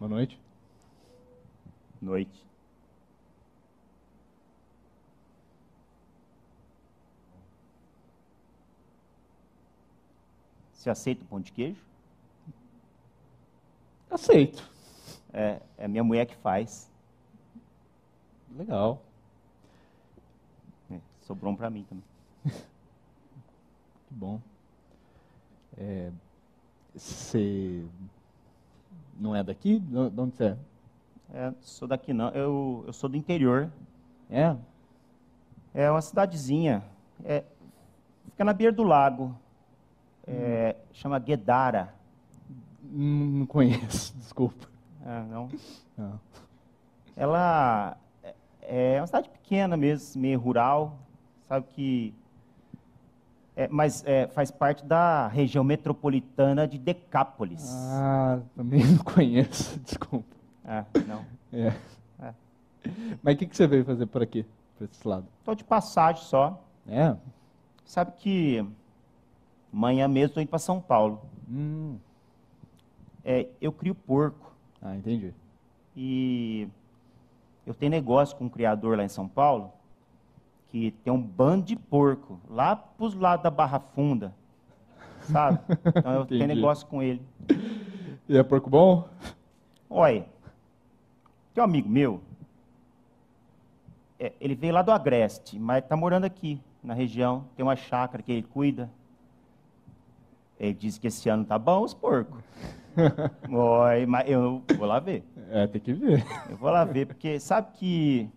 Boa noite. Noite. Você aceita o pão de queijo? Aceito. É, é minha mulher que faz. Legal. É, sobrou um para mim também. Que bom. É, Você não é daqui? De de onde você é? É, sou daqui não, eu, eu sou do interior. É? É uma cidadezinha. É, fica na beira do lago. É, Chama Guedara. Não, não conheço, desculpa. É, não. Não. Ela é é uma cidade pequena mesmo, meio rural, sabe que. É, mas é, faz parte da região metropolitana de Decápolis. Ah, também não conheço, desculpa. É, não. É. É. Mas o que, que você veio fazer por aqui, por esse lado? Estou de passagem só. É? Sabe que amanhã mesmo estou indo para São Paulo. Hum. É, eu crio porco Ah, entendi. e eu tenho negócio com um criador lá em São Paulo que tem um bando de porco lá para os lados da Barra Funda, sabe? Então eu tenho negócio com ele. E é porco bom? Olha, tem um amigo meu, é, ele veio lá do Agreste, mas está morando aqui na região, tem uma chácara que ele cuida. Ele disse que esse ano tá bom os porcos. Oi, mas eu vou lá ver. É, tem que ver. Eu vou lá ver, porque sabe que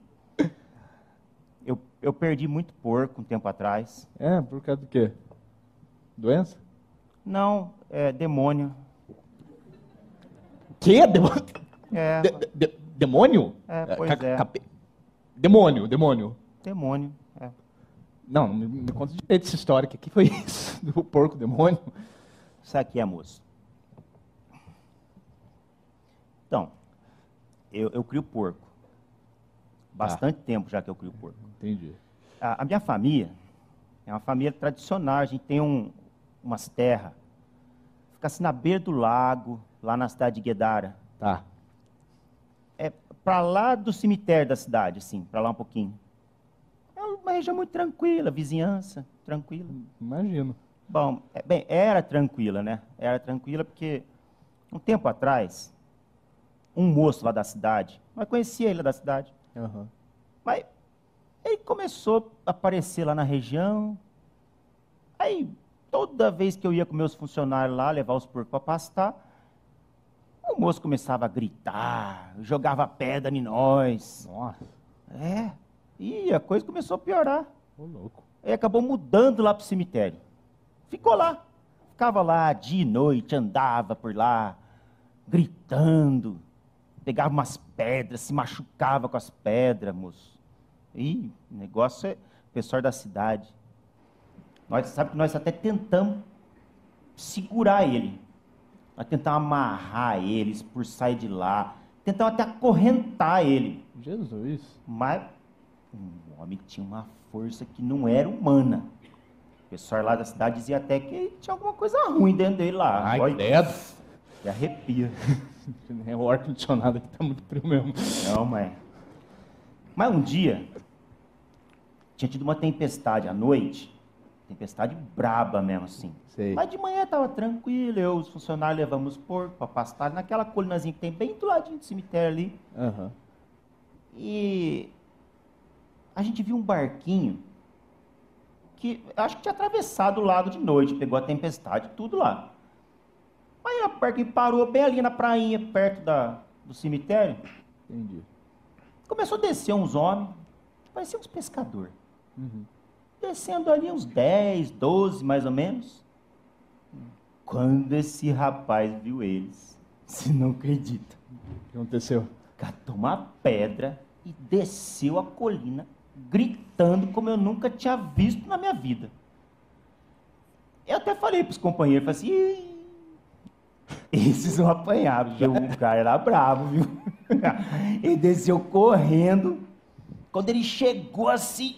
eu, eu perdi muito porco um tempo atrás. É, por causa do quê? Doença? Não, é demônio. Que? Demônio? É, De- de- demônio? É, pois Ca- é. cape- Demônio, demônio. demônio. É. Não, me, me conta direito essa história. O que, que foi isso? Do porco demônio? Isso aqui é, moço. Então, eu, eu crio porco. Bastante tempo já que eu crio porco. Entendi. A, a minha família é uma família tradicional. A gente tem um, umas terras. Fica assim na beira do lago, lá na cidade de Guedara. Tá. É para lá do cemitério da cidade, assim, para lá um pouquinho. É uma região muito tranquila, vizinhança, tranquila. Imagino. Bom, é, bem, era tranquila, né? Era tranquila porque um tempo atrás, um moço lá da cidade, mas conhecia ele lá da cidade, Aham. mas ele começou a aparecer lá na região. Aí, toda vez que eu ia com meus funcionários lá, levar os porcos para pastar, o moço começava a gritar, jogava pedra em nós. Nossa, É, e a coisa começou a piorar. ô louco. Aí acabou mudando lá para o cemitério. Ficou lá. Ficava lá dia e noite, andava por lá, gritando. Pegava umas pedras, se machucava com as pedras, moço. Ih, o negócio é o pessoal da cidade. Nós sabe que nós até tentamos segurar ele. Nós tentamos amarrar ele, expulsar ele de lá. Tentamos até acorrentar ele. Jesus. Mas o homem tinha uma força que não era humana. O pessoal lá da cidade dizia até que tinha alguma coisa ruim dentro dele lá. Ai, Olha, e arrepia. É o ar-condicionado aqui tá muito frio mesmo. Não, mãe. Mas um dia, tinha tido uma tempestade à noite. Tempestade braba mesmo, assim. Sei. Mas de manhã estava tranquilo, eu, os funcionários levamos porco para pastar naquela colinazinha que tem bem do ladinho do cemitério ali. Aham. E a gente viu um barquinho que acho que tinha atravessado o lago de noite, pegou a tempestade, tudo lá. Aí o barquinho parou bem ali na prainha, perto da, do cemitério. Entendi. Começou a descer uns homens, pareciam uns pescadores. Uhum. Descendo ali uns 10, 12 mais ou menos. Quando esse rapaz viu eles, você não acredita. O que aconteceu? catou uma pedra e desceu a colina, gritando como eu nunca tinha visto na minha vida. Eu até falei para os companheiros, falei assim, "Ih, esses vão apanhar, porque o cara era bravo, viu? Ele desceu correndo. Quando ele chegou assim,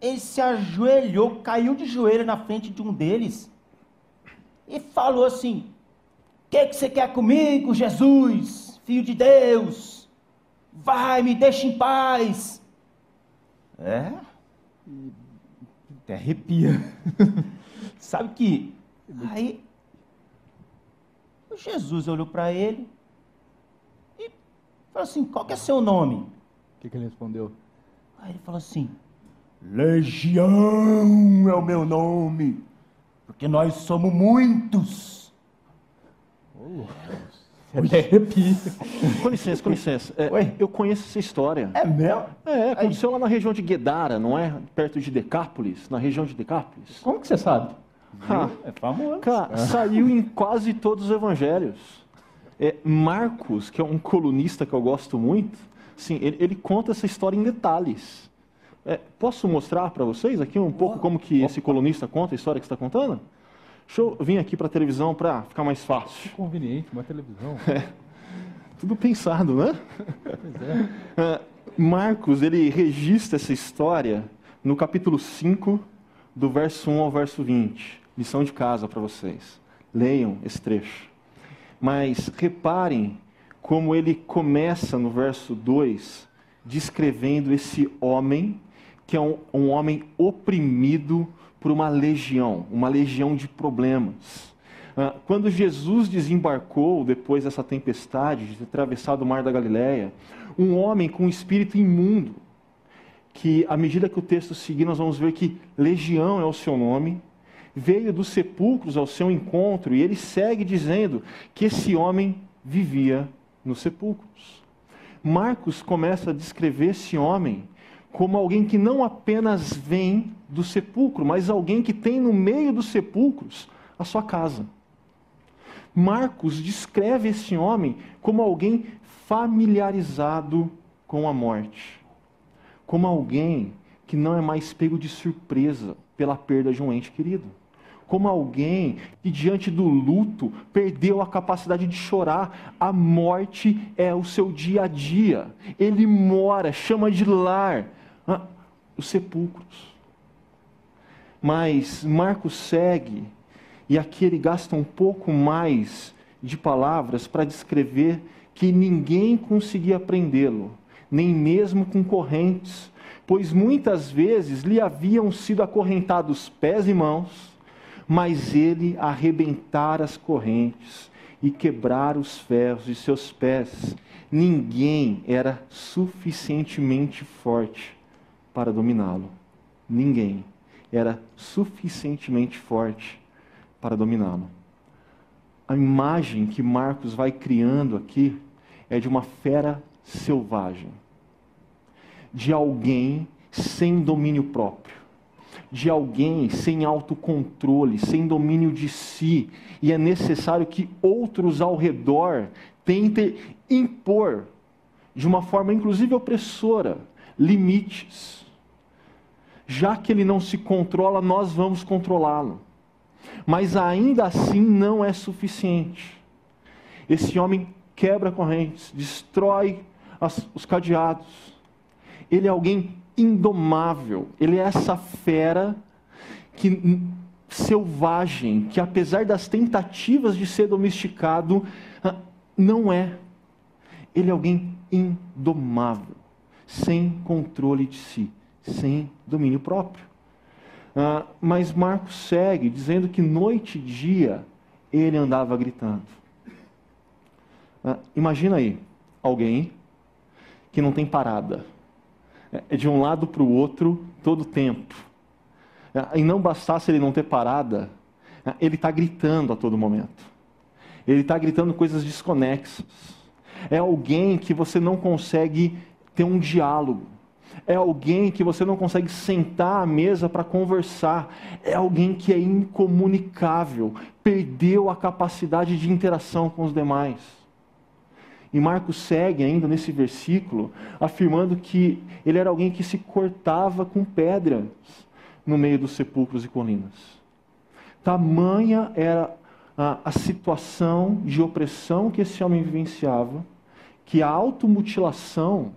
ele se ajoelhou, caiu de joelho na frente de um deles e falou assim: O que, que você quer comigo, Jesus, filho de Deus, vai, me deixa em paz. É? Até arrepia. Sabe que. Aí. Jesus olhou para ele e falou assim: Qual que é seu nome? O que, que ele respondeu? Aí ele falou assim: Legião é o meu nome, porque nós somos muitos. Oh, até arrepia. Com licença, com licença. É, Oi? eu conheço essa história. É mesmo? É, aconteceu lá na região de Guedara, não é? Perto de Decápolis, na região de Decápolis. Como que você sabe? Ah, É famoso. cara, saiu em quase todos os evangelhos. É, Marcos, que é um colunista que eu gosto muito, sim, ele, ele conta essa história em detalhes. É, posso mostrar para vocês aqui um pouco como que esse colunista conta a história que está contando? Deixa eu vir aqui para a televisão para ficar mais fácil. Conveniente, uma televisão. Tudo pensado, né? Pois é. Ah, Marcos, ele registra essa história no capítulo 5, do verso 1 ao verso 20. Lição de casa para vocês. Leiam esse trecho. Mas reparem como ele começa no verso 2, descrevendo esse homem, que é um, um homem oprimido por uma legião, uma legião de problemas. Ah, Quando Jesus desembarcou depois dessa tempestade, de ter atravessado o mar da Galileia, um homem com um espírito imundo, que à medida que o texto seguir, nós vamos ver que legião é o seu nome, veio dos sepulcros ao seu encontro, e ele segue dizendo que esse homem vivia nos sepulcros. Marcos começa a descrever esse homem como alguém que não apenas vem do sepulcro, mas alguém que tem no meio dos sepulcros a sua casa. Marcos descreve esse homem como alguém familiarizado com a morte, como alguém que não é mais pego de surpresa pela perda de um ente querido, como alguém que diante do luto perdeu a capacidade de chorar. A morte é o seu dia a dia. Ele mora, chama de lar ah, os sepulcros. Mas Marcos segue, e aqui ele gasta um pouco mais de palavras para descrever que ninguém conseguia prendê-lo, nem mesmo com correntes, pois muitas vezes lhe haviam sido acorrentados pés e mãos, mas ele arrebentara as correntes e quebrar os ferros de seus pés. Ninguém era suficientemente forte para dominá-lo. Ninguém era suficientemente forte para dominá-lo. A imagem que Marcos vai criando aqui é de uma fera selvagem, de alguém sem domínio próprio, de alguém sem autocontrole, sem domínio de si, e é necessário que outros ao redor tentem impor, de uma forma inclusive opressora, limites. Já que ele não se controla, nós vamos controlá-lo. Mas ainda assim não é suficiente. Esse homem quebra correntes, destrói as, os cadeados. Ele é alguém indomável. Ele é essa fera que selvagem, que apesar das tentativas de ser domesticado, ah, não é. Ele é alguém indomável, sem controle de si, sem domínio próprio. Ah, mas Marcos segue dizendo que noite e dia ele andava gritando. Ah, imagina aí, alguém que não tem parada, de um lado para o outro todo o tempo. Ah, e não bastasse ele não ter parada, ele está gritando a todo momento. Ele está gritando coisas desconexas. É alguém que você não consegue ter um diálogo. É alguém que você não consegue sentar à mesa para conversar. É alguém que é incomunicável, perdeu a capacidade de interação com os demais. E Marcos segue ainda nesse versículo, afirmando que ele era alguém que se cortava com pedras no meio dos sepulcros e colinas. Tamanha era a, a situação de opressão que esse homem vivenciava, que a automutilação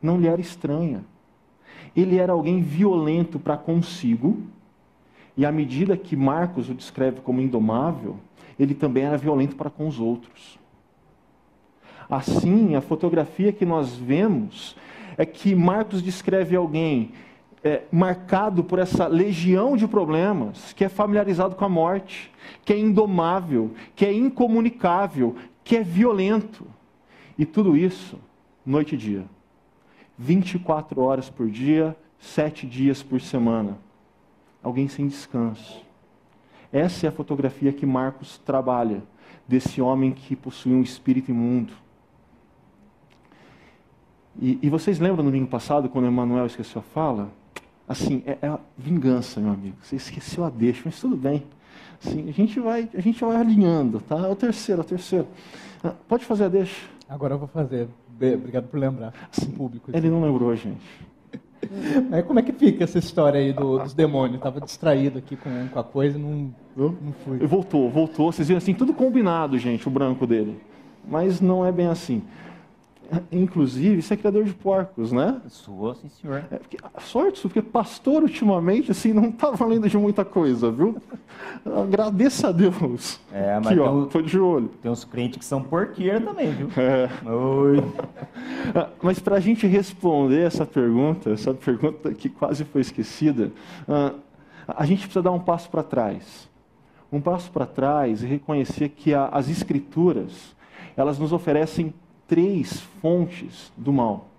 não lhe era estranha. Ele era alguém violento para consigo, e à medida que Marcos o descreve como indomável, ele também era violento para com os outros. Assim, a fotografia que nós vemos é que Marcos descreve alguém é, marcado por essa legião de problemas, que é familiarizado com a morte, que é indomável, que é incomunicável, que é violento. E tudo isso, noite e dia. 24 horas por dia, sete dias por semana. Alguém sem descanso. Essa é a fotografia que Marcos trabalha desse homem que possui um espírito imundo. E, e vocês lembram no domingo passado, quando Emmanuel esqueceu a fala? Assim, é, é vingança, meu amigo. Você esqueceu a deixa, mas tudo bem. Assim, a gente vai, a gente vai alinhando, tá? É o terceiro, é o terceiro. Ah, pode fazer a deixa. Agora eu vou fazer. Obrigado por lembrar. Assim, público. Ele não lembrou, gente. Mas como é que fica essa história aí do, dos demônios? Estava distraído aqui com, com a coisa e não, não fui. Voltou, voltou. Vocês viram assim, tudo combinado, gente, o branco dele. Mas não é bem assim. Inclusive, você é criador de porcos, né? Sou, sim, senhor. É, porque, sorte, porque pastor ultimamente assim não está valendo de muita coisa, viu? Agradeça a Deus. É, mas Aqui, ó, tem, tô de olho. tem uns crentes que são porqueiros também, viu? É. Oi. Ah, Mas para a gente responder essa pergunta, essa pergunta que quase foi esquecida, ah, a gente precisa dar um passo para trás. Um passo para trás e reconhecer que as escrituras, elas nos oferecem três fontes do mal.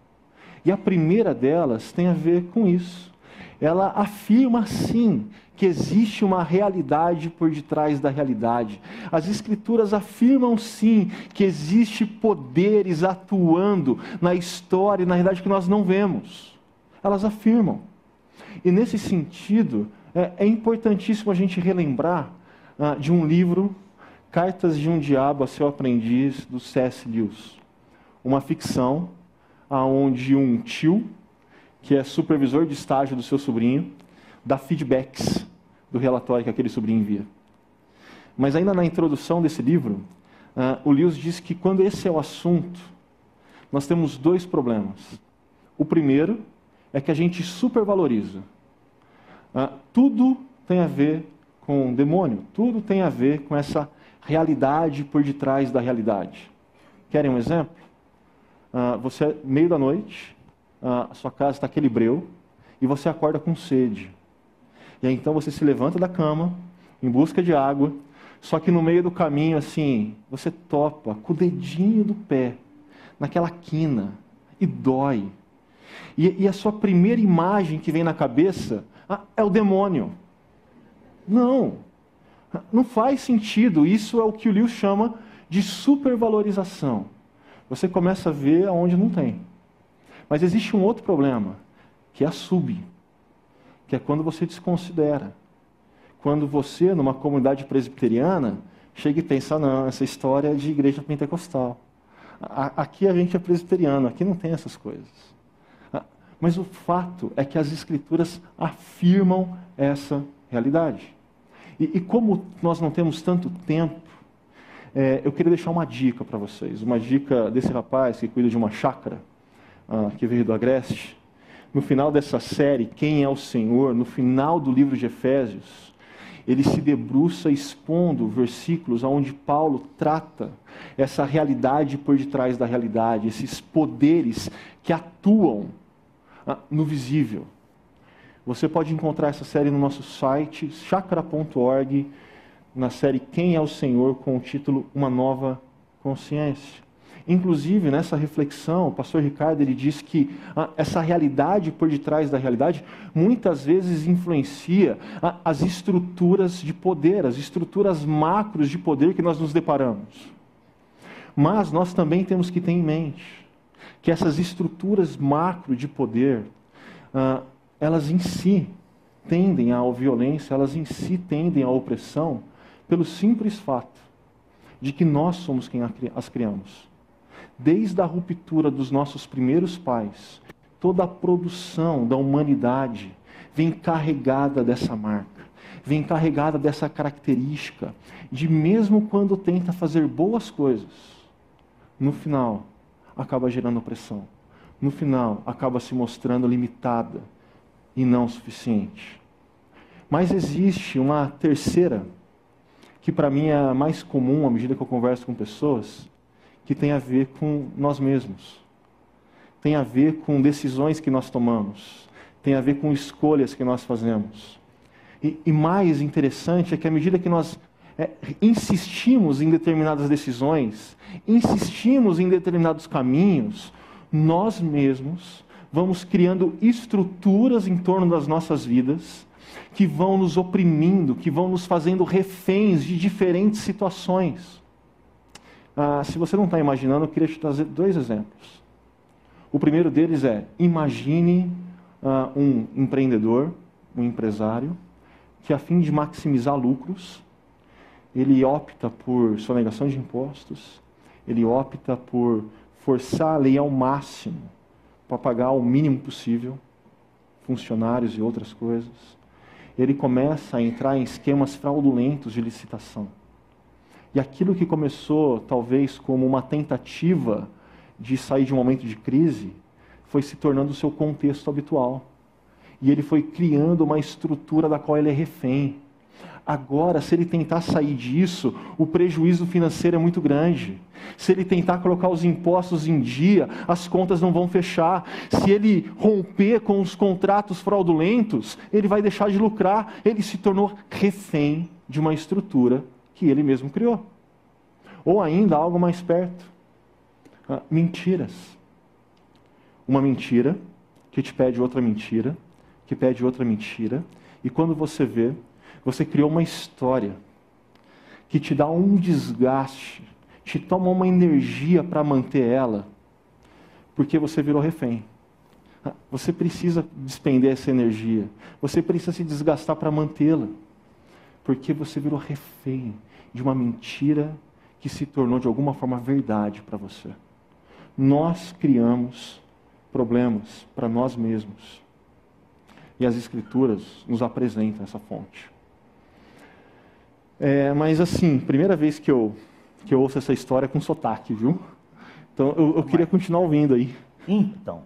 E a primeira delas tem a ver com isso. Ela afirma sim que existe uma realidade por detrás da realidade. As escrituras afirmam sim que existe poderes atuando na história e na realidade que nós não vemos. Elas afirmam. E nesse sentido, é, é importantíssimo a gente relembrar ah, de um livro, Cartas de um Diabo a Seu Aprendiz, do C.S. Lewis. Uma ficção onde um tio, que é supervisor de estágio do seu sobrinho, dá feedbacks do relatório que aquele sobrinho envia. Mas ainda na introdução desse livro, ah, o Lewis diz que quando esse é o assunto, nós temos dois problemas. O primeiro é que a gente supervaloriza. Ah, tudo tem a ver com o demônio, tudo tem a ver com essa realidade por detrás da realidade. Querem um exemplo? Ah, você, meio da noite, ah, a sua casa está aquele breu, e você acorda com sede. E aí então você se levanta da cama, em busca de água, só que no meio do caminho, assim, você topa com o dedinho do pé, naquela quina, e dói. E, e a sua primeira imagem que vem na cabeça ah, é o demônio. Não, não faz sentido. Isso é o que o Lewis chama de supervalorização. Você começa a ver aonde não tem. Mas existe um outro problema, que é a sub, que é quando você desconsidera. Quando você, numa comunidade presbiteriana, chega e pensa, não, essa história é de igreja pentecostal. Aqui a gente é presbiteriano, aqui não tem essas coisas. Mas o fato é que as escrituras afirmam essa realidade. E, e como nós não temos tanto tempo, é, eu queria deixar uma dica para vocês. Uma dica desse rapaz que cuida de uma chácara, ah, que veio do Agreste. No final dessa série, Quem é o Senhor, no final do livro de Efésios, ele se debruça expondo versículos onde Paulo trata essa realidade por detrás da realidade, esses poderes que atuam ah, no visível. Você pode encontrar essa série no nosso site, chakra.org, na série Quem é o Senhor, com o título Uma Nova Consciência. Inclusive, nessa reflexão, o pastor Ricardo ele diz que ah, essa realidade por detrás da realidade muitas vezes influencia ah, as estruturas de poder, as estruturas macros de poder que nós nos deparamos. Mas nós também temos que ter em mente que essas estruturas macro de poder, ah, elas em si tendem à violência, elas em si tendem à opressão, pelo simples fato de que nós somos quem as criamos. Desde a ruptura dos nossos primeiros pais, toda a produção da humanidade vem carregada dessa marca, vem carregada dessa característica de mesmo quando tenta fazer boas coisas, no final acaba gerando opressão. No final acaba se mostrando limitada e não suficiente. Mas existe uma terceira, que para mim é a mais comum à medida que eu converso com pessoas, que tem a ver com nós mesmos. Tem a ver com decisões que nós tomamos. Tem a ver com escolhas que nós fazemos. E, e mais interessante é que à medida que nós é, insistimos em determinadas decisões, insistimos em determinados caminhos, nós mesmos vamos criando estruturas em torno das nossas vidas que vão nos oprimindo, que vão nos fazendo reféns de diferentes situações. Ah, se você não está imaginando, eu queria te trazer dois exemplos. O primeiro deles é: imagine ah, um empreendedor, um empresário, que a fim de maximizar lucros, ele opta por sonegação de impostos, ele opta por forçar a lei ao máximo para pagar o mínimo possível funcionários e outras coisas. Ele começa a entrar em esquemas fraudulentos de licitação. E aquilo que começou talvez como uma tentativa de sair de um momento de crise, foi se tornando o seu contexto habitual. E ele foi criando uma estrutura da qual ele é refém. Agora, se ele tentar sair disso, o prejuízo financeiro é muito grande. Se ele tentar colocar os impostos em dia, as contas não vão fechar. Se ele romper com os contratos fraudulentos, ele vai deixar de lucrar. Ele se tornou refém de uma estrutura que ele mesmo criou. Ou ainda algo mais perto: ah, mentiras. Uma mentira que te pede outra mentira, que pede outra mentira, e quando você vê, você criou uma história que te dá um desgaste, te toma uma energia para manter ela, porque você virou refém. Você precisa despender essa energia, você precisa se desgastar para mantê-la, porque você virou refém de uma mentira que se tornou de alguma forma verdade para você. Nós criamos problemas para nós mesmos. E as Escrituras nos apresentam essa fonte. É, mas assim, primeira vez que eu, que eu ouço essa história com sotaque, viu? Então eu, eu queria continuar ouvindo aí. Então,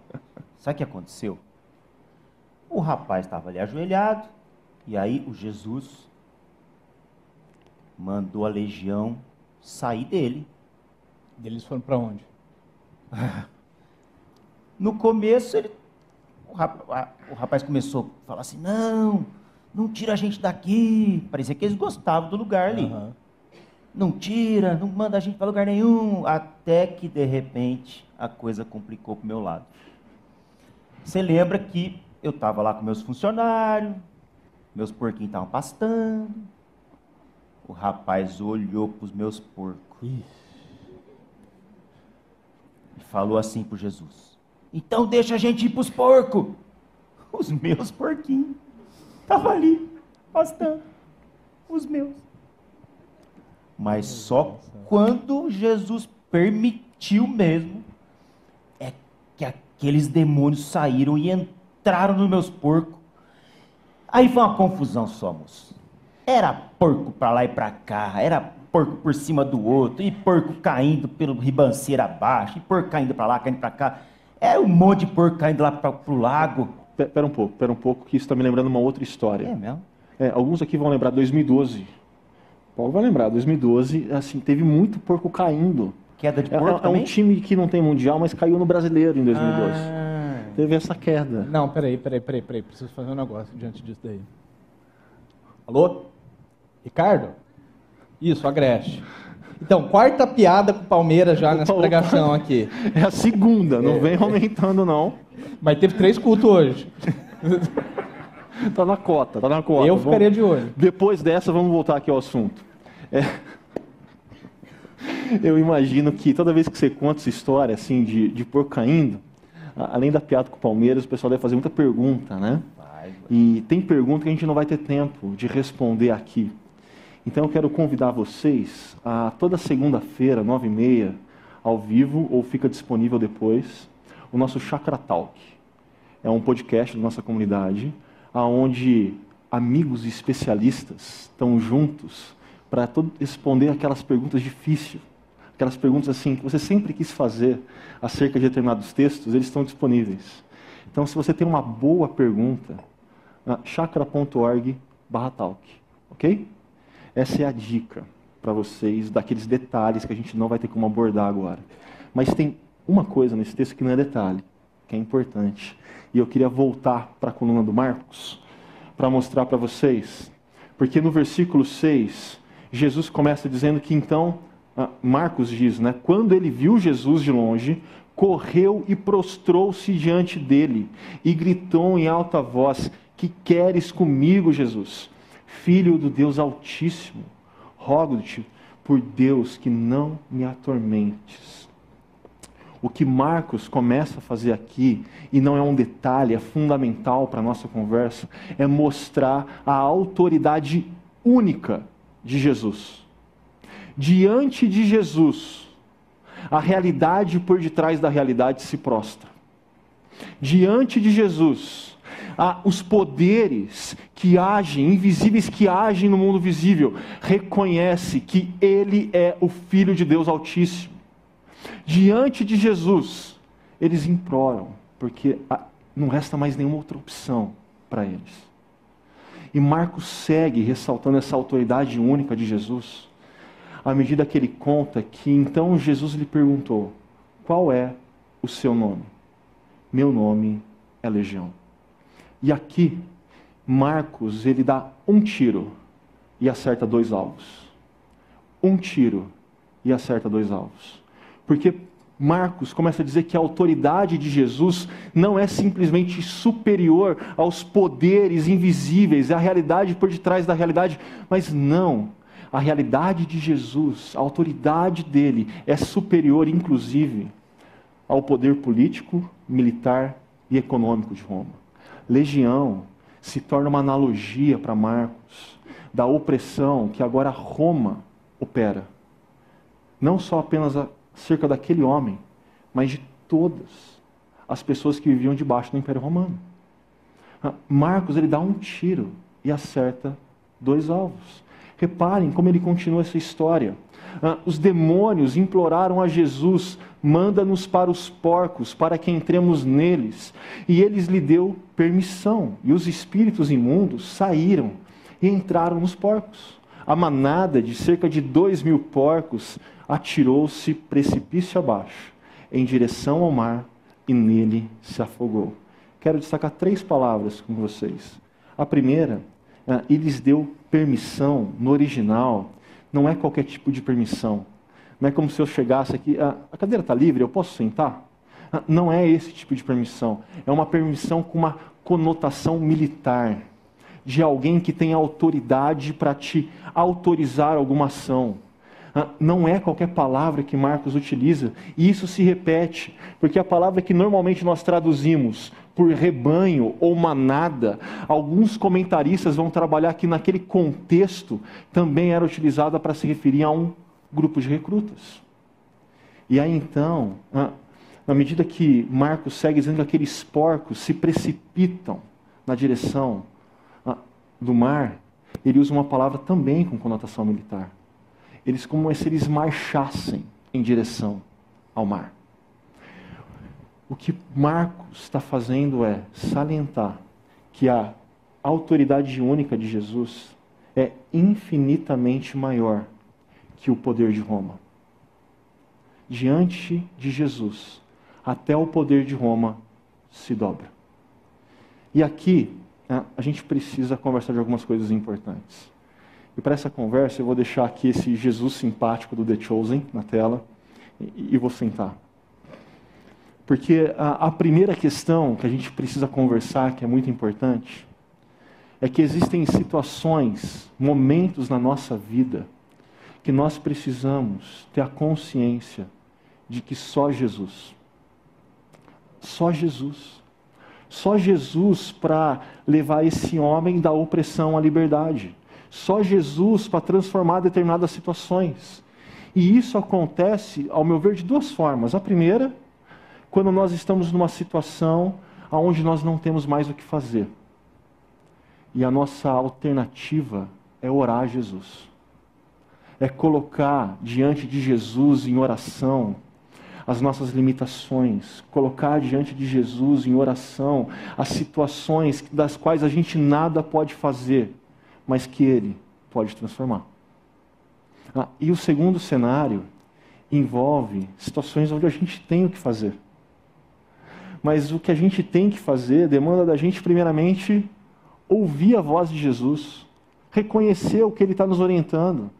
sabe o que aconteceu? O rapaz estava ali ajoelhado, e aí o Jesus mandou a legião sair dele. E eles foram para onde? No começo, ele, o, rapaz, o rapaz começou a falar assim: não, não tira a gente daqui. Parecia que eles gostavam do lugar ali. Uhum. Não tira, não manda a gente para lugar nenhum. Até que, de repente, a coisa complicou para meu lado. Você lembra que eu estava lá com meus funcionários, meus porquinhos estavam pastando. O rapaz olhou para os meus porcos. E falou assim para Jesus: Então deixa a gente ir para os porcos. Os meus porquinhos. Estava ali, pastando. Os meus. Mas só quando Jesus permitiu mesmo é que aqueles demônios saíram e entraram nos meus porcos. Aí foi uma confusão só, moço. Era porco para lá e para cá, era porco por cima do outro, e porco caindo pelo ribanceiro abaixo, e porco caindo para lá, caindo para cá. Era um monte de porco caindo lá para o lago. Pera um pouco, pera um pouco, que isso está me lembrando uma outra história. É mesmo? É, alguns aqui vão lembrar 2012. Paulo vai lembrar, 2012, assim, teve muito porco caindo. Queda de é, porco é, é um time que não tem mundial, mas caiu no brasileiro em 2012. Ah. Teve essa queda. Não, peraí, peraí, peraí, peraí. Preciso fazer um negócio diante disso daí. Alô? Ricardo? Isso, agreste. Então, quarta piada com o Palmeiras já nessa pregação aqui. É a segunda, não é. vem aumentando não. Mas teve três cultos hoje. tá na cota, tá na cota. Eu ficaria de olho. Depois dessa, vamos voltar aqui ao assunto. É... Eu imagino que toda vez que você conta essa história assim de, de porco caindo, além da piada com o Palmeiras, o pessoal deve fazer muita pergunta, né? E tem pergunta que a gente não vai ter tempo de responder aqui. Então eu quero convidar vocês a toda segunda-feira, nove e meia, ao vivo, ou fica disponível depois, o nosso Chakra Talk. É um podcast da nossa comunidade, onde amigos e especialistas estão juntos para responder aquelas perguntas difíceis, aquelas perguntas assim que você sempre quis fazer acerca de determinados textos, eles estão disponíveis. Então, se você tem uma boa pergunta, chakra.org/talk, ok? Essa é a dica. para vocês daqueles detalhes que a gente não vai ter como abordar agora. Mas tem uma coisa nesse texto que não é detalhe, que é importante. E eu queria voltar para a coluna do Marcos para mostrar para vocês. Porque no versículo 6, Jesus começa dizendo que então, ah, Marcos diz, né? Quando ele viu Jesus de longe, correu e prostrou-se diante dele e gritou em alta voz: Que queres comigo, Jesus? Filho do Deus Altíssimo, rogo-te por Deus que não me atormentes. O que Marcos começa a fazer aqui, e não é um detalhe, é fundamental para a nossa conversa, é mostrar a autoridade única de Jesus. Diante de Jesus, a realidade por detrás da realidade se prostra. Diante de Jesus, os poderes que agem, invisíveis que agem no mundo visível, reconhece que Ele é o Filho de Deus Altíssimo. Diante de Jesus, eles imploram, porque não resta mais nenhuma outra opção para eles. E Marcos segue ressaltando essa autoridade única de Jesus, à medida que ele conta que então Jesus lhe perguntou: Qual é o seu nome? Meu nome é Legião. E aqui, Marcos, ele dá um tiro e acerta dois alvos. Um tiro e acerta dois alvos. Porque Marcos começa a dizer que a autoridade de Jesus não é simplesmente superior aos poderes invisíveis, é a realidade por detrás da realidade, mas não. A realidade de Jesus, a autoridade dele é superior, inclusive, ao poder político, militar e econômico de Roma. Legião se torna uma analogia para Marcos da opressão que agora Roma opera. Não só apenas acerca daquele homem, mas de todas as pessoas que viviam debaixo do Império Romano. Ah, Marcos ele dá um tiro e acerta dois alvos. Reparem como ele continua essa história. Ah, os demônios imploraram a Jesus: manda-nos para os porcos, para que entremos neles. E eles lhe deu permissão. E os espíritos imundos saíram e entraram nos porcos. A manada de cerca de dois mil porcos atirou-se precipício abaixo, em direção ao mar, e nele se afogou. Quero destacar três palavras com vocês. A primeira, ah, ele lhes deu permissão no original, não é qualquer tipo de permissão. Não é como se eu chegasse aqui, ah, a cadeira está livre, eu posso sentar? Ah, não é esse tipo de permissão. É uma permissão com uma conotação militar, de alguém que tem autoridade para te autorizar alguma ação. Ah, não é qualquer palavra que Marcos utiliza, e isso se repete, porque a palavra que normalmente nós traduzimos por rebanho ou manada, alguns comentaristas vão trabalhar que naquele contexto também era utilizada para se referir a um grupo de recrutas. E aí então, ah, na medida que Marcos segue dizendo que aqueles porcos se precipitam na direção ah, do mar, ele usa uma palavra também com conotação militar eles como se eles marchassem em direção ao mar. O que Marcos está fazendo é salientar que a autoridade única de Jesus é infinitamente maior que o poder de Roma. Diante de Jesus, até o poder de Roma se dobra. E aqui, né, a gente precisa conversar de algumas coisas importantes. E para essa conversa eu vou deixar aqui esse Jesus simpático do The Chosen na tela e, e vou sentar. Porque a, a primeira questão que a gente precisa conversar, que é muito importante, é que existem situações, momentos na nossa vida, que nós precisamos ter a consciência de que só Jesus, só Jesus, só Jesus para levar esse homem da opressão à liberdade. Só Jesus para transformar determinadas situações. E isso acontece, ao meu ver, de duas formas. A primeira, quando nós estamos numa situação onde nós não temos mais o que fazer. E a nossa alternativa é orar a Jesus. É colocar diante de Jesus em oração as nossas limitações, colocar diante de Jesus em oração as situações das quais a gente nada pode fazer mas que Ele pode transformar. Ah, e o segundo cenário envolve situações onde a gente tem o que fazer. Mas o que a gente tem que fazer demanda da gente, primeiramente, ouvir a voz de Jesus, reconhecer o que Ele está nos orientando.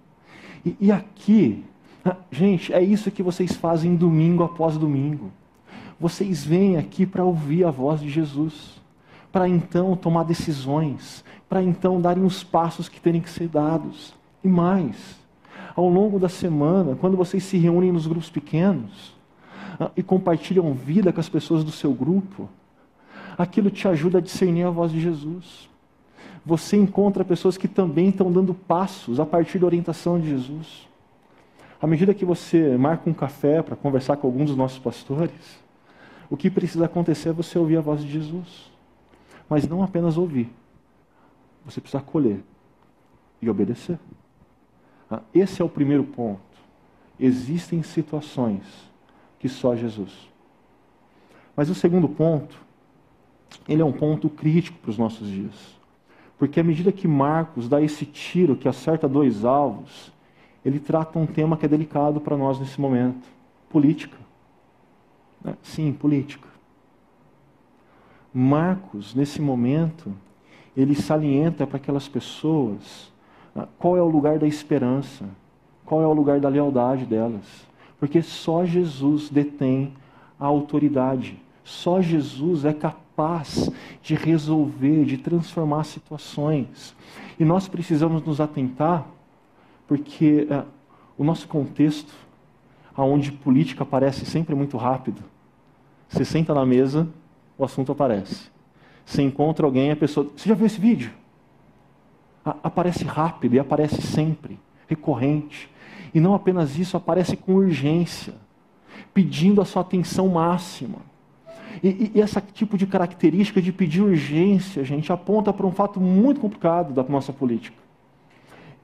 E, e aqui, ah, gente, é isso que vocês fazem domingo após domingo. Vocês vêm aqui para ouvir a voz de Jesus, para então tomar decisões, para então darem os passos que terem que ser dados. E mais, ao longo da semana, quando vocês se reúnem nos grupos pequenos ah, e compartilham vida com as pessoas do seu grupo, aquilo te ajuda a discernir a voz de Jesus. Você encontra pessoas que também estão dando passos a partir da orientação de Jesus. À medida que você marca um café para conversar com alguns dos nossos pastores, o que precisa acontecer é você ouvir a voz de Jesus. Mas não apenas ouvir. Você precisa acolher e obedecer. Ah, esse é o primeiro ponto. Existem situações que só Jesus. Mas o segundo ponto, ele é um ponto crítico para os nossos dias. Porque à medida que Marcos dá esse tiro que acerta dois alvos, ele trata um tema que é delicado para nós nesse momento: política. Né? Sim, política. Marcos, nesse momento, ele salienta para aquelas pessoas ah, qual é o lugar da esperança? Qual é o lugar da lealdade delas? Porque só Jesus detém a autoridade. Só Jesus é capaz de resolver, de transformar situações. E nós precisamos nos atentar, porque é, o nosso contexto, onde política aparece sempre muito rápido, você senta na mesa, o assunto aparece. Você encontra alguém, a pessoa. Você já viu esse vídeo? aparece rápido e aparece sempre, recorrente. E não apenas isso, aparece com urgência, pedindo a sua atenção máxima. E, e esse tipo de característica de pedir urgência, gente, aponta para um fato muito complicado da nossa política.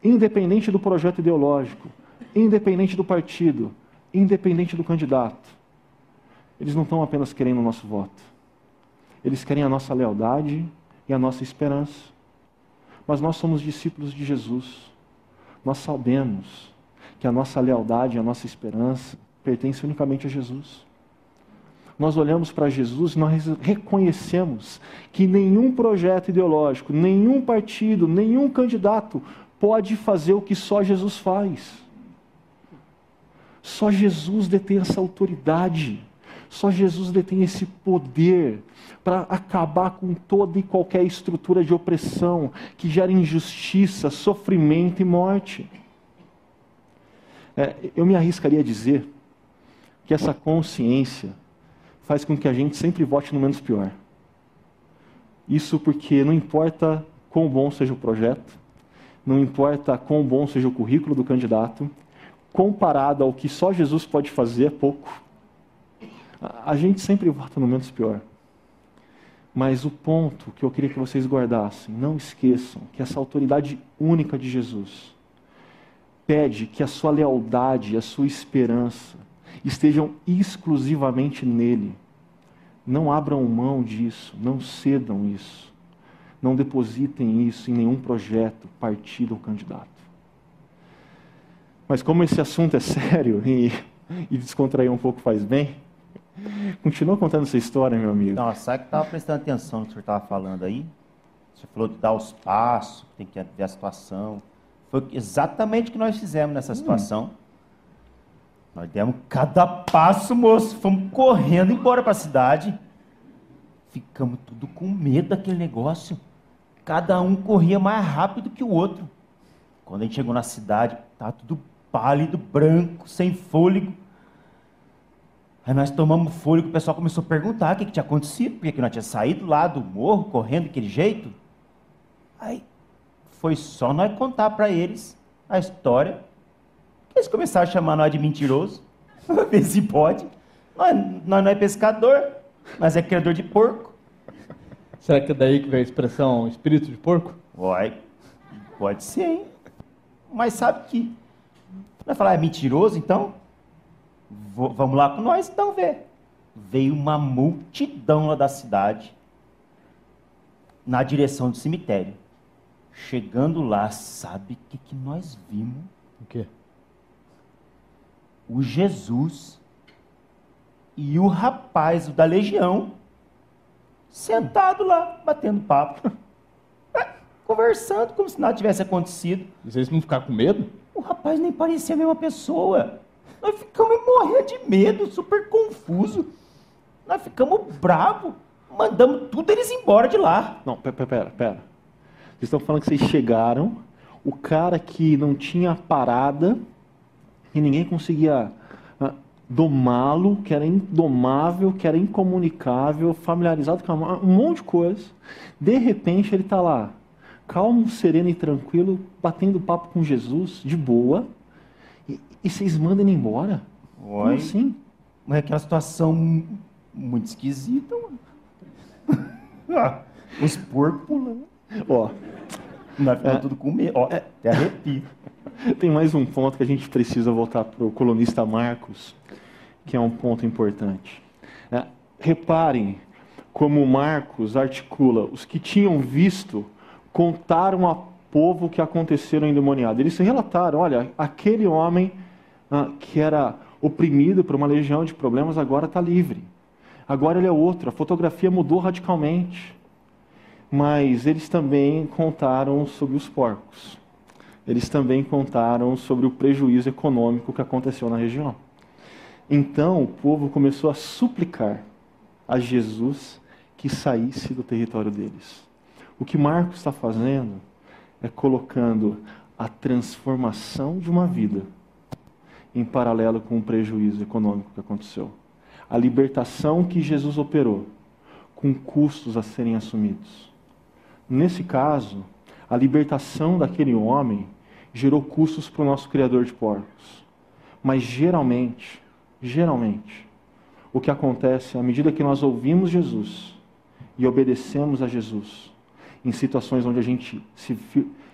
Independente do projeto ideológico, independente do partido, independente do candidato, eles não estão apenas querendo o nosso voto, eles querem a nossa lealdade e a nossa esperança. Mas nós somos discípulos de Jesus. Nós sabemos que a nossa lealdade, a nossa esperança pertence unicamente a Jesus. Nós olhamos para Jesus e nós reconhecemos que nenhum projeto ideológico, nenhum partido, nenhum candidato pode fazer o que só Jesus faz. Só Jesus detém essa autoridade. Só Jesus detém esse poder para acabar com toda e qualquer estrutura de opressão que gera injustiça, sofrimento e morte. É, eu me arriscaria a dizer que essa consciência faz com que a gente sempre vote no menos pior. Isso porque não importa quão bom seja o projeto, não importa quão bom seja o currículo do candidato, comparado ao que só Jesus pode fazer, é pouco a gente sempre vota no menos pior. Mas o ponto que eu queria que vocês guardassem, não esqueçam que essa autoridade única de Jesus pede que a sua lealdade, a sua esperança estejam exclusivamente nele. Não abram mão disso, não cedam isso. Não depositem isso em nenhum projeto, partido ou candidato. Mas como esse assunto é sério e, e descontrair um pouco faz bem, Continua contando essa história, meu amigo. Não, sabe que estava prestando atenção no que o senhor estava falando aí? Você falou de dar os passos, tem que ver a situação. Foi exatamente o que nós fizemos nessa hum. situação. Nós demos cada passo, moço. Fomos correndo embora para a cidade. Ficamos tudo com medo daquele negócio. Cada um corria mais rápido que o outro. Quando a gente chegou na cidade, estava tudo pálido, branco, sem fôlego. Aí nós tomamos fôlego, o pessoal começou a perguntar o que, que tinha acontecido, porque nós tínhamos saído lá do morro, correndo daquele jeito. Aí foi só nós contar para eles a história. Eles começaram a chamar nós de mentiroso, ver se pode. Nós, nós não é pescador, mas é criador de porco. Será que é daí que vem a expressão espírito de porco? Vai, pode ser, hein? Mas sabe que. Vai falar, é mentiroso então? Vamos lá com nós então ver. Veio uma multidão lá da cidade na direção do cemitério. Chegando lá, sabe o que, que nós vimos? O quê? o Jesus e o rapaz o da legião sentado lá, batendo papo, é, conversando como se nada tivesse acontecido. E vocês não ficaram com medo? O rapaz nem parecia a mesma pessoa. Nós ficamos morrendo de medo, super confuso. Nós ficamos bravos. Mandamos tudo eles embora de lá. Não, pera, pera, pera. Vocês estão falando que vocês chegaram, o cara que não tinha parada, e ninguém conseguia ah, domá-lo, que era indomável, que era incomunicável, familiarizado com um monte de coisa. De repente ele está lá, calmo, sereno e tranquilo, batendo papo com Jesus, de boa, e, vocês mandam ele embora? Oi. Como assim? Mas é aquela situação muito esquisita, mano. Ah, Os porcos pulando. Ó, Nós ficamos tudo com medo. Ó, até arrepio. Tem mais um ponto que a gente precisa voltar para o colunista Marcos, que é um ponto importante. É, reparem como Marcos articula: os que tinham visto contaram a povo o que aconteceram endemoniado. Eles relataram: olha, aquele homem ah, que era oprimido por uma legião de problemas agora está livre. Agora ele é outro. A fotografia mudou radicalmente. Mas eles também contaram sobre os porcos eles também contaram sobre o prejuízo econômico que aconteceu na região. Então o povo começou a suplicar a Jesus que saísse do território deles. O que Marcos está fazendo é colocando a transformação de uma vida em paralelo com o prejuízo econômico que aconteceu. A libertação que Jesus operou, com custos a serem assumidos. Nesse caso, a libertação daquele homem gerou custos para o nosso criador de porcos. Mas geralmente, geralmente, o que acontece à medida que nós ouvimos Jesus e obedecemos a Jesus, em situações onde a gente se,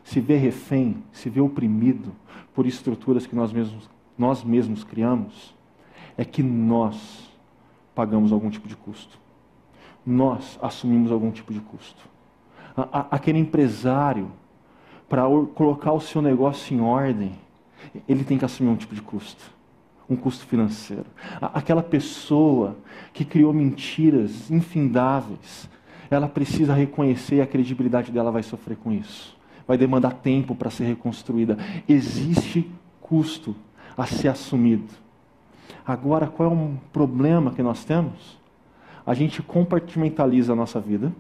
se vê refém, se vê oprimido por estruturas que nós mesmos, nós mesmos criamos, é que nós pagamos algum tipo de custo. Nós assumimos algum tipo de custo. Aquele empresário para colocar o seu negócio em ordem, ele tem que assumir um tipo de custo, um custo financeiro. Aquela pessoa que criou mentiras infindáveis, ela precisa reconhecer e a credibilidade dela vai sofrer com isso. Vai demandar tempo para ser reconstruída. Existe custo a ser assumido. Agora, qual é um problema que nós temos? A gente compartimentaliza a nossa vida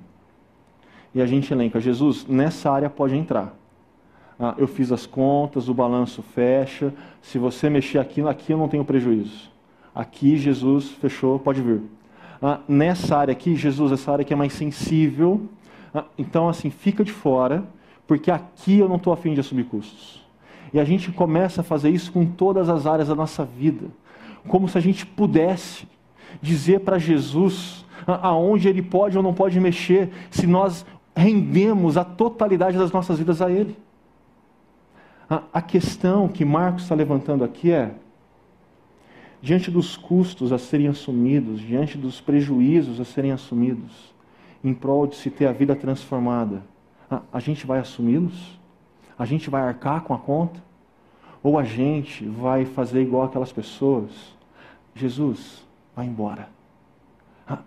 e a gente elenca: Jesus, nessa área pode entrar ah, eu fiz as contas, o balanço fecha, se você mexer aqui, aqui eu não tenho prejuízo. Aqui Jesus fechou, pode vir. Ah, nessa área aqui, Jesus, essa área que é mais sensível, ah, então assim, fica de fora, porque aqui eu não estou afim de assumir custos. E a gente começa a fazer isso com todas as áreas da nossa vida, como se a gente pudesse dizer para Jesus aonde ele pode ou não pode mexer, se nós rendemos a totalidade das nossas vidas a ele. A, questão que Marcos está levantando aqui é: diante dos custos a serem assumidos, diante dos prejuízos a serem assumidos, em prol de se ter a vida transformada, a gente vai assumi-los? A gente vai arcar com a conta? Ou a gente vai fazer igual aquelas pessoas? Jesus, vai embora.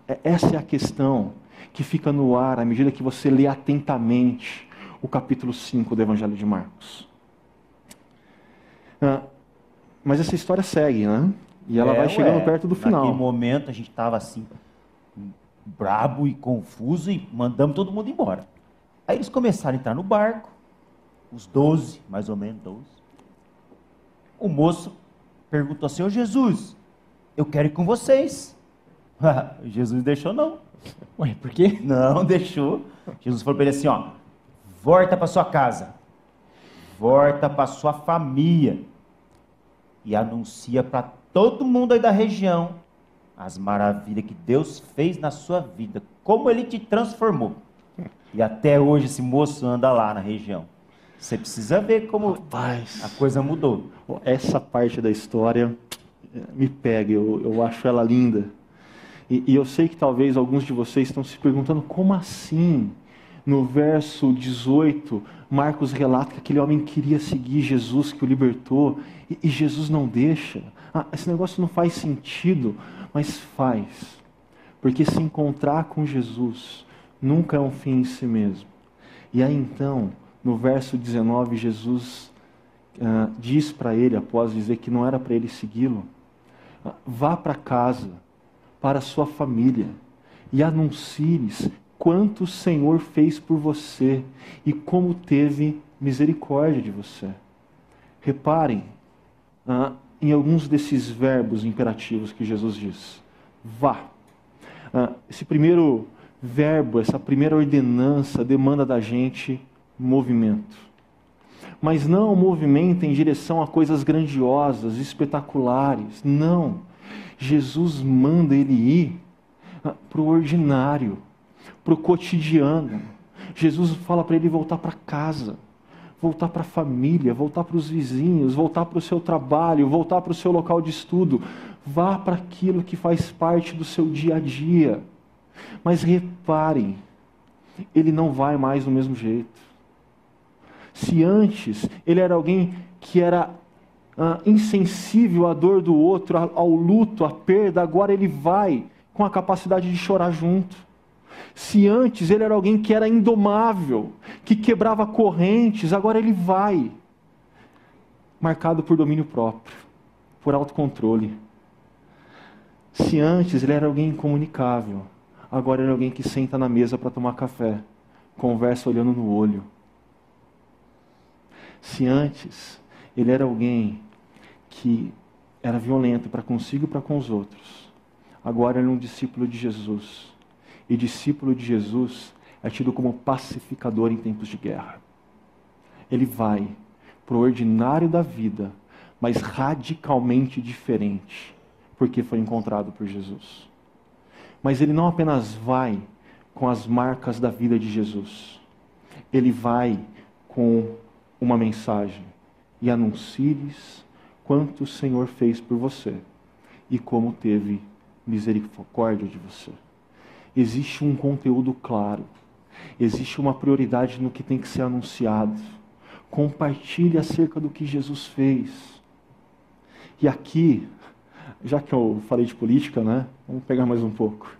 É, essa é a questão que fica no ar à medida que você lê atentamente o capítulo 5 do Evangelho de Marcos. Ah, mas essa história segue, né? E ela é, vai chegando ué, perto do final. Naquele momento a gente estava assim, brabo e confuso e mandamos todo mundo embora. Aí eles começaram a entrar no barco, os doze, mais ou menos doze. O moço perguntou assim, ô Jesus, eu quero ir com vocês. Jesus deixou não. Ué, por quê? Não, deixou. Jesus falou para ele assim, ó, volta para sua casa, volta para sua família e anuncia para todo mundo aí da região as maravilhas que Deus fez na sua vida, como ele te transformou. E até hoje esse moço anda lá na região. Você precisa ver como Rapaz, a coisa mudou. Essa parte da história eh, me pega, eu, eu acho ela linda. E, e eu sei que talvez alguns de vocês estão se perguntando como assim? No verso 18, Marcos relata que aquele homem queria seguir Jesus, que o libertou, e, e Jesus não deixa. Ah, esse negócio não faz sentido, mas faz. Porque se encontrar com Jesus nunca é um fim em si mesmo. E aí então, no verso 19, Jesus uh, diz para ele, após dizer que não era para ele segui-lo, uh, vá para casa, para sua família, e anuncie-lhes quanto o Senhor fez por você e como teve misericórdia de você. Reparem uh, em alguns desses verbos imperativos que Jesus diz. Vá. esse primeiro verbo, essa primeira ordenança demanda da gente movimento. Mas não um movimento em direção a coisas grandiosas, espetaculares. Não. Jesus manda ele ir ah, para o ordinário, para o cotidiano. Jesus fala para ele voltar para casa, voltar para a família, voltar para os vizinhos, voltar para o seu trabalho, voltar para o seu local de estudo. Vá para aquilo que faz parte do seu dia a dia. Mas reparem, ele não vai mais do mesmo jeito. Se antes ele era alguém que era ah, insensível à dor do outro, ao luto, à perda, agora ele vai com a capacidade de chorar junto. Se antes ele era alguém que era indomável, que quebrava correntes, agora ele vai, marcado por domínio próprio, por autocontrole. Se antes ele era alguém incomunicável, agora ele é alguém que senta na mesa para tomar café, conversa olhando no olho, se antes ele era alguém que era violento para consigo e para com os outros, agora ele é um discípulo de Jesus. E discípulo de Jesus é tido como pacificador em tempos de guerra. Ele vai para o ordinário da vida, mas radicalmente diferente, porque foi encontrado por Jesus. Mas ele não apenas vai com as marcas da vida de Jesus, ele vai com uma mensagem e anuncie-lhes quanto o Senhor fez por você e como teve misericórdia de você. Existe um conteúdo claro, existe uma prioridade no que tem que ser anunciado. Compartilhe acerca do que Jesus fez. E aqui, já que eu falei de política, né? Vamos pegar mais um pouco.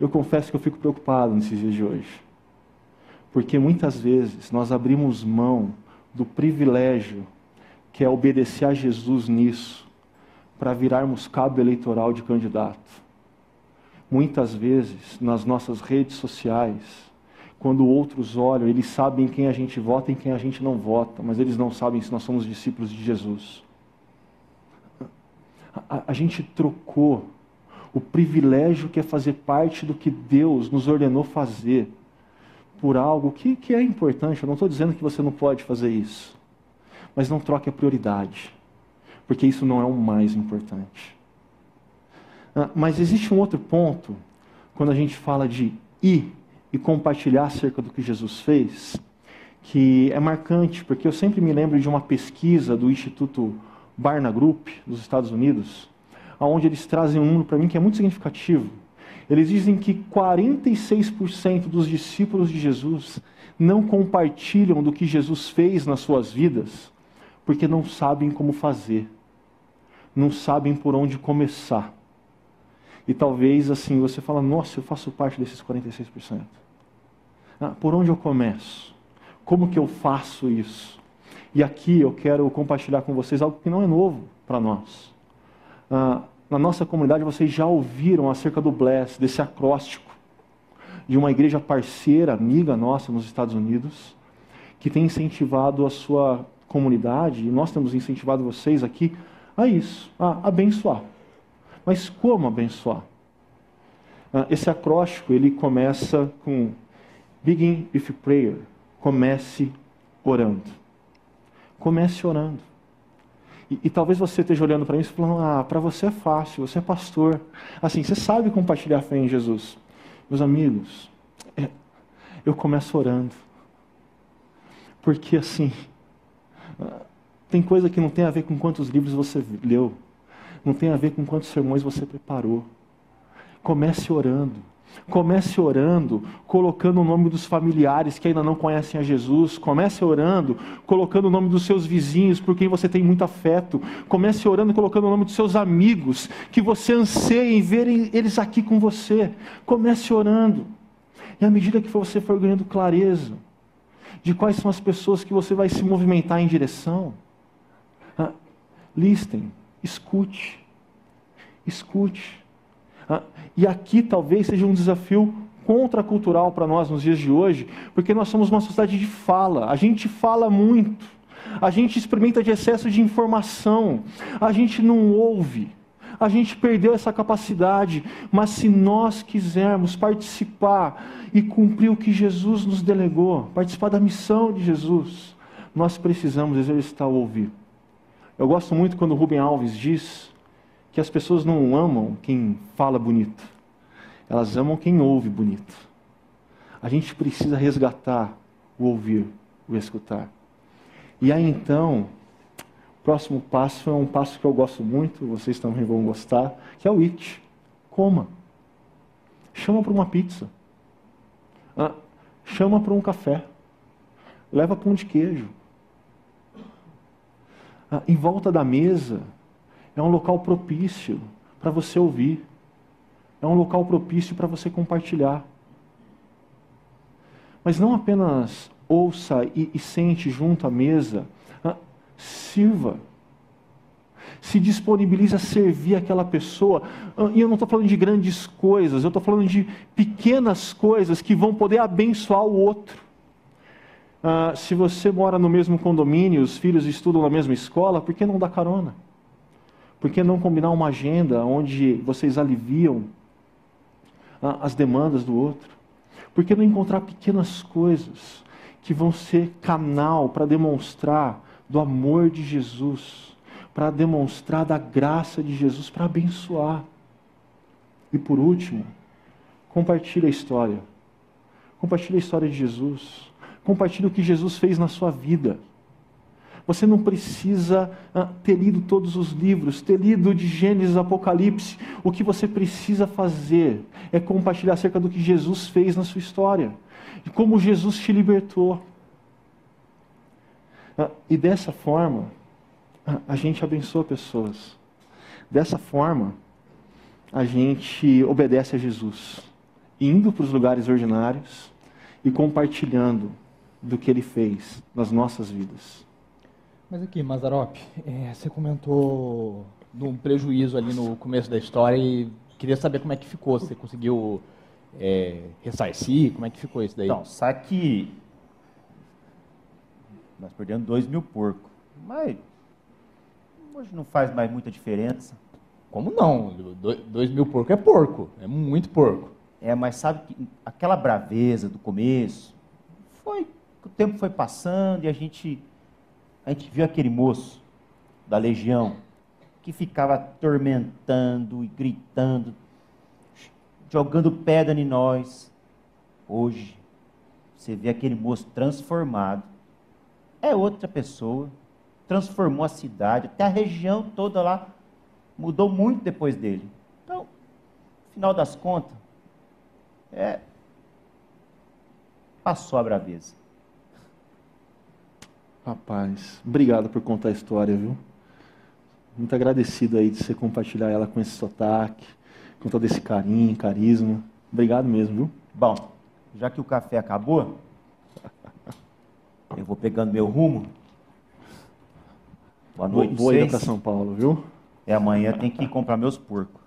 Eu confesso que eu fico preocupado nesses dias de hoje. Porque muitas vezes nós abrimos mão do privilégio que é obedecer a Jesus nisso, para virarmos cabo eleitoral de candidato. Muitas vezes, nas nossas redes sociais, quando outros olham, eles sabem quem a gente vota e quem a gente não vota, mas eles não sabem se nós somos discípulos de Jesus. A, a gente trocou o privilégio que é fazer parte do que Deus nos ordenou fazer por algo que, que é importante. Eu não estou dizendo que você não pode fazer isso. Mas não troque a prioridade. Porque isso não é o mais importante. Ah, mas existe um outro ponto, quando a gente fala de ir e compartilhar acerca do que Jesus fez, que é marcante, porque eu sempre me lembro de uma pesquisa do Instituto Barna Group, dos Estados Unidos, onde eles trazem um número para mim que é muito significativo eles dizem que 46% dos discípulos de Jesus não compartilham do que Jesus fez nas suas vidas, porque não sabem como fazer, não sabem por onde começar. E talvez assim você fala, nossa, eu faço parte desses 46%. Ah, por onde eu começo? Como que eu faço isso? E aqui eu quero compartilhar com vocês algo que não é novo para nós. Ah, na nossa comunidade vocês já ouviram acerca do Bless, desse acróstico, de uma igreja parceira, amiga nossa nos Estados Unidos, que tem incentivado a sua comunidade, e nós temos incentivado vocês aqui a isso, a abençoar. Mas como abençoar? Ah, esse acróstico ele começa com Begin with prayer. Comece orando. Comece orando. E, e talvez você esteja olhando para mim e falando: ah, para você é fácil, você é pastor. Assim, você sabe compartilhar fé em Jesus. Meus amigos, é, eu começo orando. Porque assim, tem coisa que não tem a ver com quantos livros você leu, não tem a ver com quantos sermões você preparou. Comece orando. Comece orando, colocando o nome dos familiares que ainda não conhecem a Jesus. Comece orando, colocando o nome dos seus vizinhos, por quem você tem muito afeto. Comece orando, colocando o nome dos seus amigos, que você anseia em ver eles aqui com você. Comece orando. E à medida que você for ganhando clareza de quais são as pessoas que você vai se movimentar em direção, ah, listem, escute, escute. E aqui talvez seja um desafio contracultural para nós nos dias de hoje, porque nós somos uma sociedade de fala, a gente fala muito, a gente experimenta de excesso de informação, a gente não ouve, a gente perdeu essa capacidade, mas se nós quisermos participar e cumprir o que Jesus nos delegou, participar da missão de Jesus, nós precisamos exercitar o ouvir. Eu gosto muito quando Rubem Alves diz que as pessoas não amam quem fala bonito, elas amam quem ouve bonito. A gente precisa resgatar o ouvir, o escutar. E aí então, o próximo passo é um passo que eu gosto muito, vocês também vão gostar, que é o it. Coma. Chama para uma pizza. Ah, chama para um café. Leva pão de queijo. Ah, em volta da mesa, é um local propício para você ouvir. É um local propício para você compartilhar. Mas não apenas ouça e, e sente junto à mesa, ah, sirva. Se disponibilize a servir aquela pessoa. Ah, e eu não estou falando de grandes coisas, eu estou falando de pequenas coisas que vão poder abençoar o outro. Ah, se você mora no mesmo condomínio, os filhos estudam na mesma escola, por que não dar carona? Por que não combinar uma agenda onde vocês aliviam ah, as demandas do outro? Por que não encontrar pequenas coisas que vão ser canal para demonstrar do amor de Jesus, para demonstrar da graça de Jesus, para abençoar? E por último, compartilhe a história. Compartilhe a história de Jesus. Compartilhe o que Jesus fez na sua vida. Você não precisa ah, ter lido todos os livros, ter lido de Gênesis Apocalipse. O que você precisa fazer é compartilhar acerca do que Jesus fez na sua história, de como Jesus te libertou. Ah, e dessa forma, ah, a gente abençoa pessoas. Dessa forma, a gente obedece a Jesus, indo para os lugares ordinários e compartilhando do que ele fez nas nossas vidas. Mas aqui, Mazarop, é, você comentou de um prejuízo ali no começo da história e queria saber como é que ficou. Você conseguiu é, ressarcir? Como é que ficou isso daí? Então, sabe que nós perdemos dois mil porcos. Mas hoje não faz mais muita diferença. Como não? dois mil porcos é porco, é muito porco. É, mas sabe que aquela braveza do começo, foi, o tempo foi passando e a gente a gente viu aquele moço da legião que ficava atormentando e gritando, jogando pedra em nós. Hoje, você vê aquele moço transformado. É outra pessoa. Transformou a cidade, até a região toda lá mudou muito depois dele. Então, final das contas, é passou a braveza. Rapaz, obrigado por contar a história, viu? Muito agradecido aí de você compartilhar ela com esse sotaque, com todo esse carinho, carisma. Obrigado mesmo, viu? Bom, já que o café acabou, eu vou pegando meu rumo. Boa noite, Boa ida para São Paulo, viu? É, amanhã tem que ir comprar meus porcos.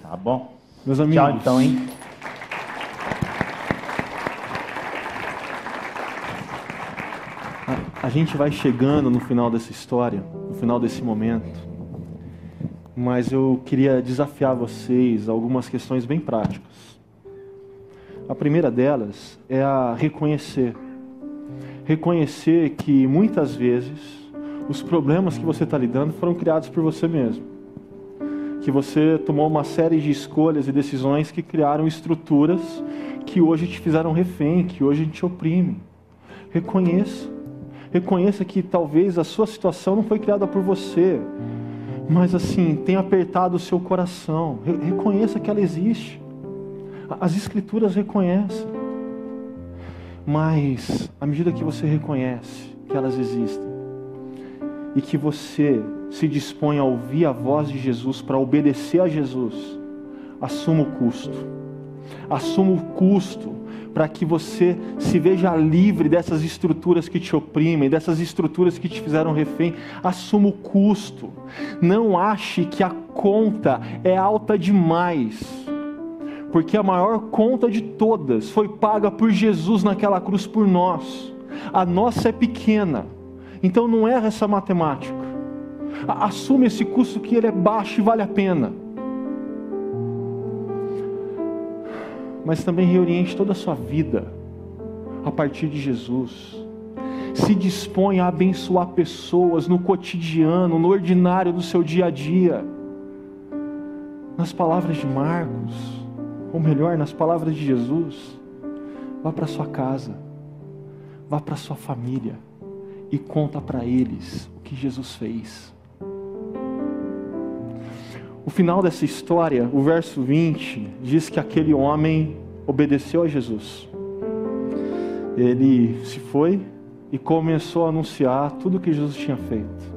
Tá bom? Meus amigos. Tchau então, hein? Gente vai chegando no final dessa história, no final desse momento, mas eu queria desafiar vocês a algumas questões bem práticas. A primeira delas é a reconhecer. Reconhecer que muitas vezes os problemas que você está lidando foram criados por você mesmo. Que você tomou uma série de escolhas e decisões que criaram estruturas que hoje te fizeram refém, que hoje te oprimem. Reconheça Reconheça que talvez a sua situação não foi criada por você, mas assim, tem apertado o seu coração. Reconheça que ela existe. As Escrituras reconhecem. Mas, à medida que você reconhece que elas existem, e que você se dispõe a ouvir a voz de Jesus para obedecer a Jesus, assuma o custo. Assuma o custo para que você se veja livre dessas estruturas que te oprimem, dessas estruturas que te fizeram refém. Assuma o custo. Não ache que a conta é alta demais. Porque a maior conta de todas foi paga por Jesus naquela cruz por nós. A nossa é pequena. Então não erra essa matemática. Assume esse custo que ele é baixo e vale a pena. Mas também reoriente toda a sua vida a partir de Jesus. Se dispõe a abençoar pessoas no cotidiano, no ordinário do seu dia a dia. Nas palavras de Marcos, ou melhor, nas palavras de Jesus, vá para sua casa, vá para sua família e conta para eles o que Jesus fez. O final dessa história, o verso 20, diz que aquele homem obedeceu a Jesus. Ele se foi e começou a anunciar tudo o que Jesus tinha feito.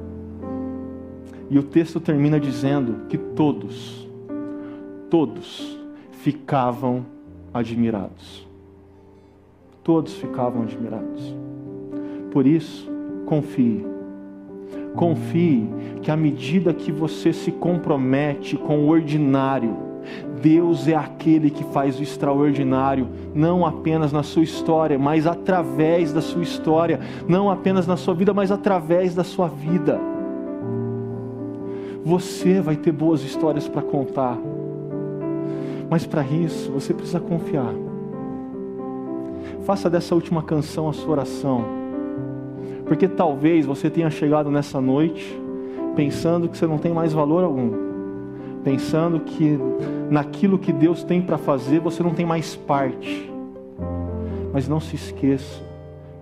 E o texto termina dizendo que todos, todos ficavam admirados. Todos ficavam admirados. Por isso, confie Confie que à medida que você se compromete com o ordinário, Deus é aquele que faz o extraordinário, não apenas na sua história, mas através da sua história, não apenas na sua vida, mas através da sua vida. Você vai ter boas histórias para contar, mas para isso você precisa confiar. Faça dessa última canção a sua oração porque talvez você tenha chegado nessa noite pensando que você não tem mais valor algum, pensando que naquilo que Deus tem para fazer você não tem mais parte. Mas não se esqueça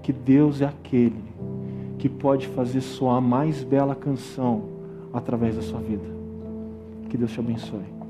que Deus é aquele que pode fazer soar a mais bela canção através da sua vida. Que Deus te abençoe.